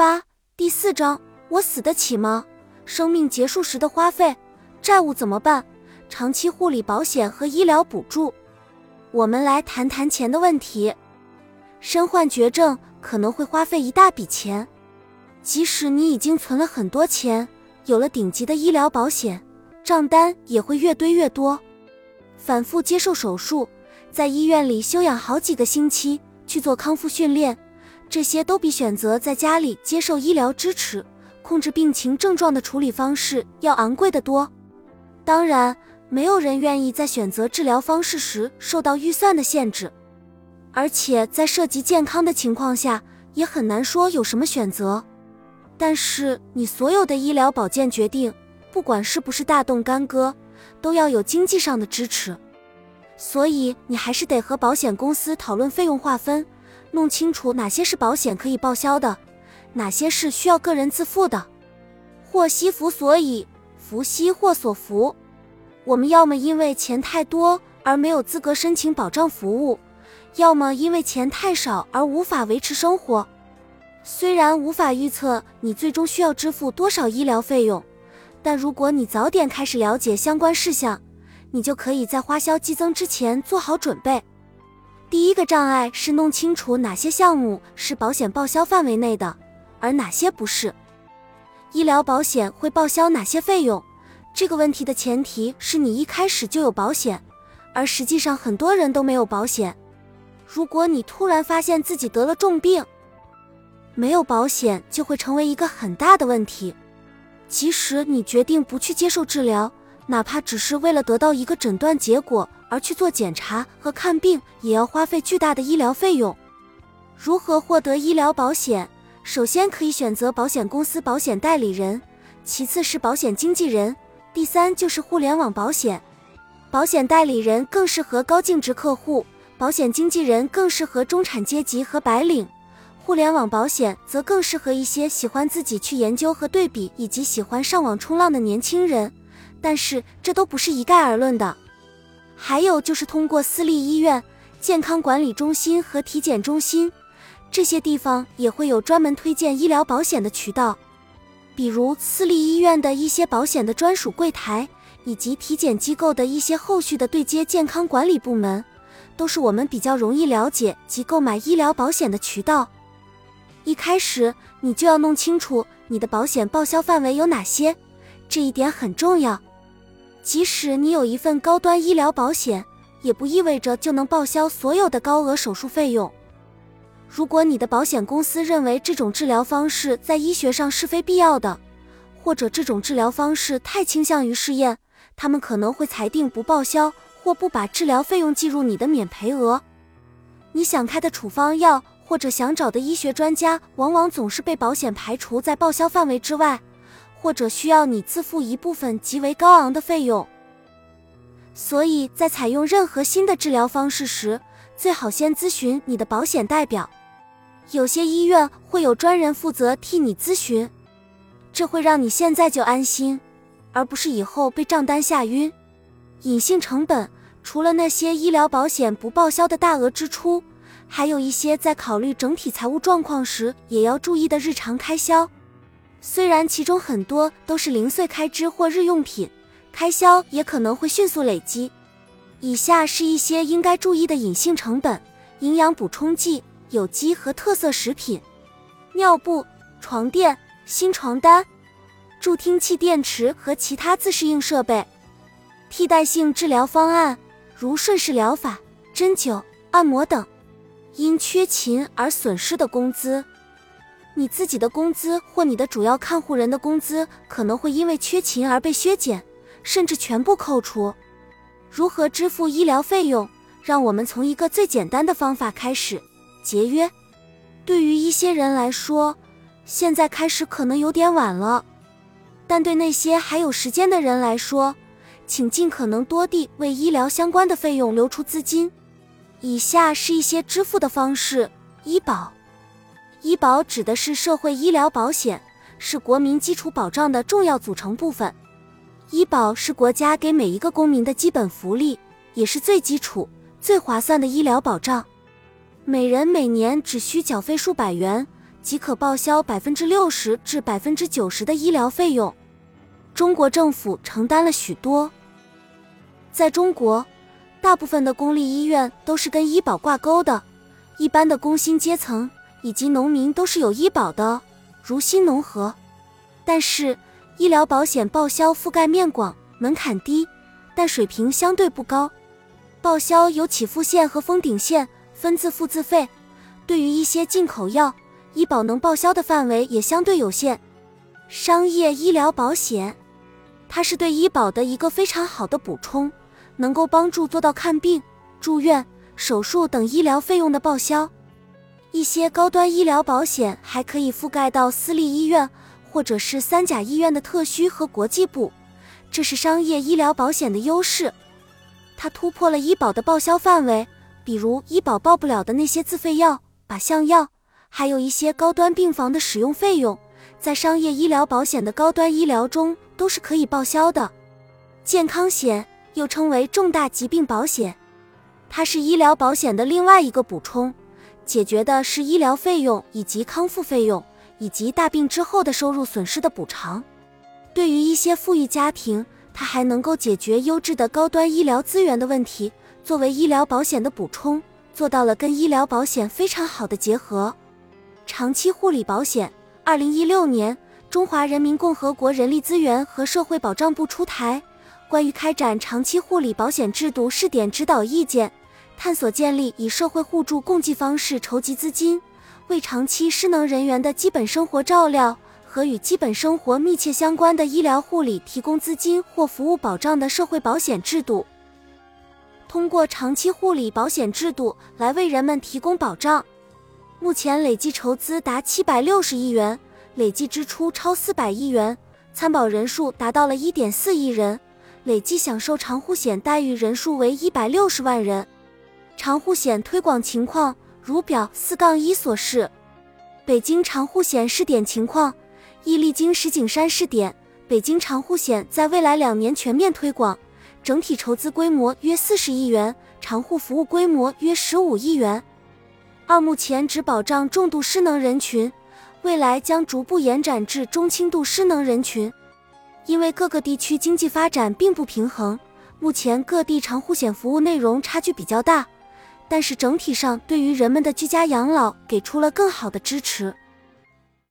八第四章，我死得起吗？生命结束时的花费，债务怎么办？长期护理保险和医疗补助。我们来谈谈钱的问题。身患绝症可能会花费一大笔钱，即使你已经存了很多钱，有了顶级的医疗保险，账单也会越堆越多。反复接受手术，在医院里休养好几个星期去做康复训练，这些都比选择在家里接受医疗支持、控制病情症状的处理方式要昂贵得多。当然，没有人愿意在选择治疗方式时受到预算的限制。而且在涉及健康的情况下，也很难说有什么选择。但是你所有的医疗保健决定，不管是不是大动干戈，都要有经济上的支持。所以你还是得和保险公司讨论费用划分，弄清楚哪些是保险可以报销的，哪些是需要个人自付的。祸兮福所倚，福兮祸所伏。我们要么因为钱太多而没有资格申请保障服务。要么因为钱太少而无法维持生活，虽然无法预测你最终需要支付多少医疗费用，但如果你早点开始了解相关事项，你就可以在花销激增之前做好准备。第一个障碍是弄清楚哪些项目是保险报销范围内的，而哪些不是。医疗保险会报销哪些费用？这个问题的前提是你一开始就有保险，而实际上很多人都没有保险。如果你突然发现自己得了重病，没有保险就会成为一个很大的问题。即使你决定不去接受治疗，哪怕只是为了得到一个诊断结果而去做检查和看病，也要花费巨大的医疗费用。如何获得医疗保险？首先可以选择保险公司保险代理人，其次是保险经纪人，第三就是互联网保险。保险代理人更适合高净值客户。保险经纪人更适合中产阶级和白领，互联网保险则更适合一些喜欢自己去研究和对比，以及喜欢上网冲浪的年轻人。但是这都不是一概而论的。还有就是通过私立医院、健康管理中心和体检中心，这些地方也会有专门推荐医疗保险的渠道，比如私立医院的一些保险的专属柜台，以及体检机构的一些后续的对接健康管理部门。都是我们比较容易了解及购买医疗保险的渠道。一开始你就要弄清楚你的保险报销范围有哪些，这一点很重要。即使你有一份高端医疗保险，也不意味着就能报销所有的高额手术费用。如果你的保险公司认为这种治疗方式在医学上是非必要的，或者这种治疗方式太倾向于试验，他们可能会裁定不报销。或不把治疗费用计入你的免赔额，你想开的处方药或者想找的医学专家，往往总是被保险排除在报销范围之外，或者需要你自付一部分极为高昂的费用。所以在采用任何新的治疗方式时，最好先咨询你的保险代表。有些医院会有专人负责替你咨询，这会让你现在就安心，而不是以后被账单吓晕。隐性成本除了那些医疗保险不报销的大额支出，还有一些在考虑整体财务状况时也要注意的日常开销。虽然其中很多都是零碎开支或日用品，开销也可能会迅速累积。以下是一些应该注意的隐性成本：营养补充剂、有机和特色食品、尿布、床垫、新床单、助听器电池和其他自适应设备。替代性治疗方案，如顺势疗法、针灸、按摩等；因缺勤而损失的工资，你自己的工资或你的主要看护人的工资可能会因为缺勤而被削减，甚至全部扣除。如何支付医疗费用？让我们从一个最简单的方法开始：节约。对于一些人来说，现在开始可能有点晚了，但对那些还有时间的人来说，请尽可能多地为医疗相关的费用留出资金。以下是一些支付的方式：医保。医保指的是社会医疗保险，是国民基础保障的重要组成部分。医保是国家给每一个公民的基本福利，也是最基础、最划算的医疗保障。每人每年只需缴费数百元，即可报销百分之六十至百分之九十的医疗费用。中国政府承担了许多。在中国，大部分的公立医院都是跟医保挂钩的，一般的工薪阶层以及农民都是有医保的，如新农合。但是，医疗保险报销覆盖面广，门槛低，但水平相对不高。报销有起付线和封顶线，分自付自费。对于一些进口药，医保能报销的范围也相对有限。商业医疗保险，它是对医保的一个非常好的补充，能够帮助做到看病、住院、手术等医疗费用的报销。一些高端医疗保险还可以覆盖到私立医院或者是三甲医院的特需和国际部，这是商业医疗保险的优势。它突破了医保的报销范围，比如医保报不了的那些自费药、靶向药，还有一些高端病房的使用费用，在商业医疗保险的高端医疗中都是可以报销的。健康险又称为重大疾病保险，它是医疗保险的另外一个补充，解决的是医疗费用以及康复费用以及大病之后的收入损失的补偿。对于一些富裕家庭。它还能够解决优质的高端医疗资源的问题，作为医疗保险的补充，做到了跟医疗保险非常好的结合。长期护理保险，二零一六年，中华人民共和国人力资源和社会保障部出台《关于开展长期护理保险制度试点指导意见》，探索建立以社会互助共济方式筹集资金，为长期失能人员的基本生活照料。和与基本生活密切相关的医疗护理提供资金或服务保障的社会保险制度，通过长期护理保险制度来为人们提供保障。目前累计筹资达七百六十亿元，累计支出超四百亿元，参保人数达到了一点四亿人，累计享受长护险待遇人数为一百六十万人。长护险推广情况如表四杠一所示。北京长护险试点情况。亦历经石景山试点，北京长护险在未来两年全面推广，整体筹资规模约四十亿元，长护服务规模约十五亿元。二目前只保障重度失能人群，未来将逐步延展至中轻度失能人群。因为各个地区经济发展并不平衡，目前各地长护险服务内容差距比较大，但是整体上对于人们的居家养老给出了更好的支持。